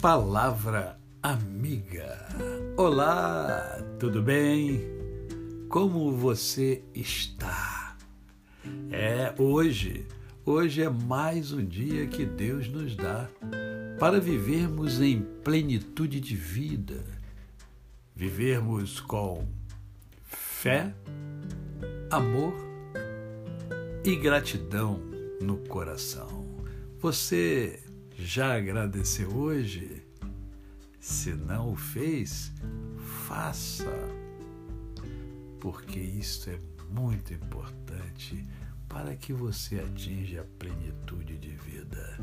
Palavra amiga. Olá, tudo bem? Como você está? É hoje. Hoje é mais um dia que Deus nos dá para vivermos em plenitude de vida, vivermos com fé, amor e gratidão no coração. Você já agradeceu hoje? Se não o fez, faça, porque isso é muito importante para que você atinja a plenitude de vida.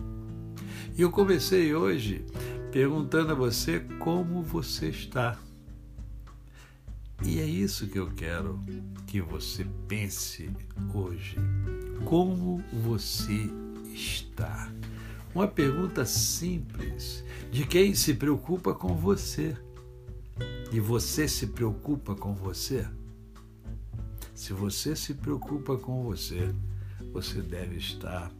E eu comecei hoje perguntando a você como você está. E é isso que eu quero que você pense hoje. Como você está? Uma pergunta simples de quem se preocupa com você. E você se preocupa com você? Se você se preocupa com você, você deve estar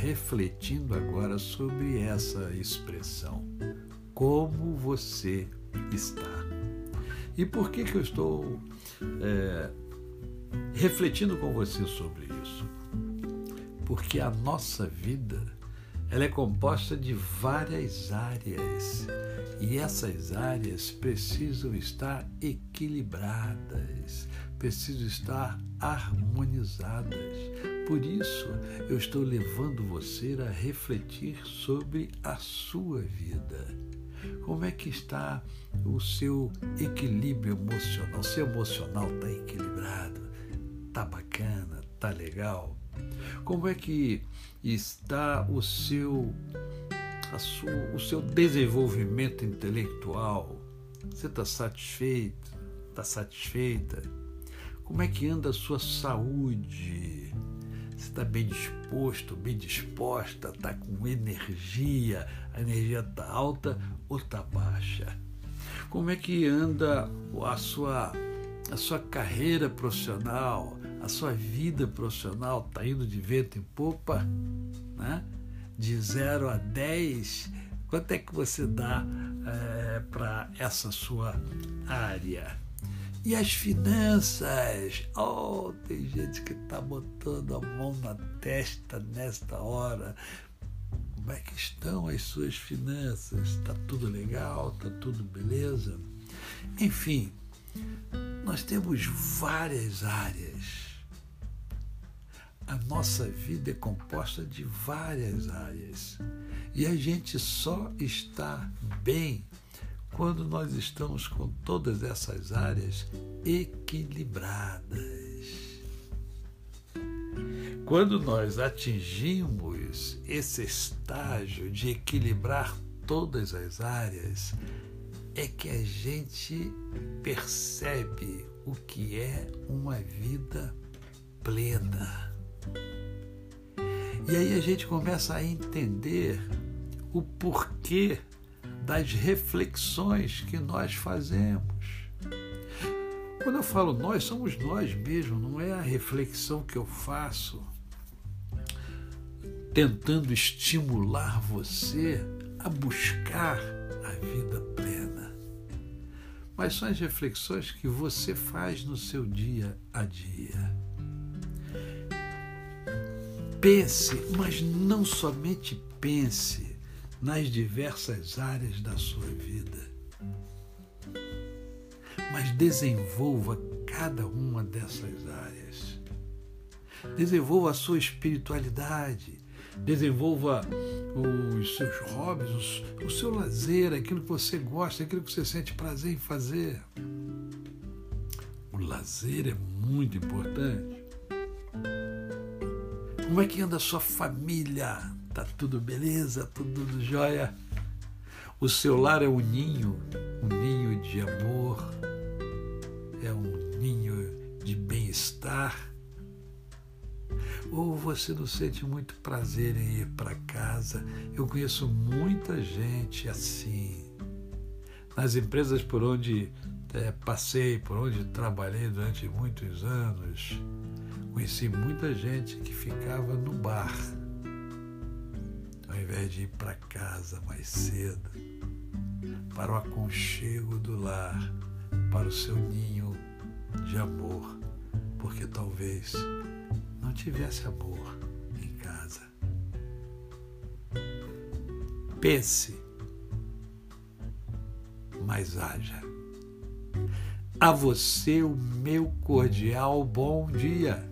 refletindo agora sobre essa expressão. Como você está? E por que, que eu estou é, refletindo com você sobre isso? Porque a nossa vida ela é composta de várias áreas e essas áreas precisam estar equilibradas, precisam estar harmonizadas. Por isso, eu estou levando você a refletir sobre a sua vida. Como é que está o seu equilíbrio emocional? O seu emocional está equilibrado? Está bacana? Está legal? Como é que está o seu, sua, o seu desenvolvimento intelectual? Você está satisfeito? Está satisfeita? Como é que anda a sua saúde? Você está bem disposto, bem disposta? Está com energia? A energia está alta ou está baixa? Como é que anda a sua, a sua carreira profissional? A sua vida profissional está indo de vento em popa, né? de 0 a 10, quanto é que você dá é, para essa sua área? E as finanças? Oh, tem gente que está botando a mão na testa nesta hora. Como é que estão as suas finanças? Está tudo legal? Está tudo beleza? Enfim, nós temos várias áreas a nossa vida é composta de várias áreas. E a gente só está bem quando nós estamos com todas essas áreas equilibradas. Quando nós atingimos esse estágio de equilibrar todas as áreas, é que a gente percebe o que é uma vida plena. E aí a gente começa a entender o porquê das reflexões que nós fazemos. Quando eu falo nós, somos nós mesmos, não é a reflexão que eu faço tentando estimular você a buscar a vida plena. Mas são as reflexões que você faz no seu dia a dia. Pense, mas não somente pense nas diversas áreas da sua vida, mas desenvolva cada uma dessas áreas. Desenvolva a sua espiritualidade, desenvolva os seus hobbies, o seu lazer, aquilo que você gosta, aquilo que você sente prazer em fazer. O lazer é muito importante. Como é que anda a sua família? Tá tudo beleza? Tudo jóia? O seu lar é um ninho, um ninho de amor, é um ninho de bem-estar? Ou você não sente muito prazer em ir para casa? Eu conheço muita gente assim. Nas empresas por onde é, passei, por onde trabalhei durante muitos anos, Conheci muita gente que ficava no bar, ao invés de ir para casa mais cedo. para o aconchego do lar, para o seu ninho de amor, porque talvez não tivesse amor em casa. Pense, mas haja. A você o meu cordial bom dia.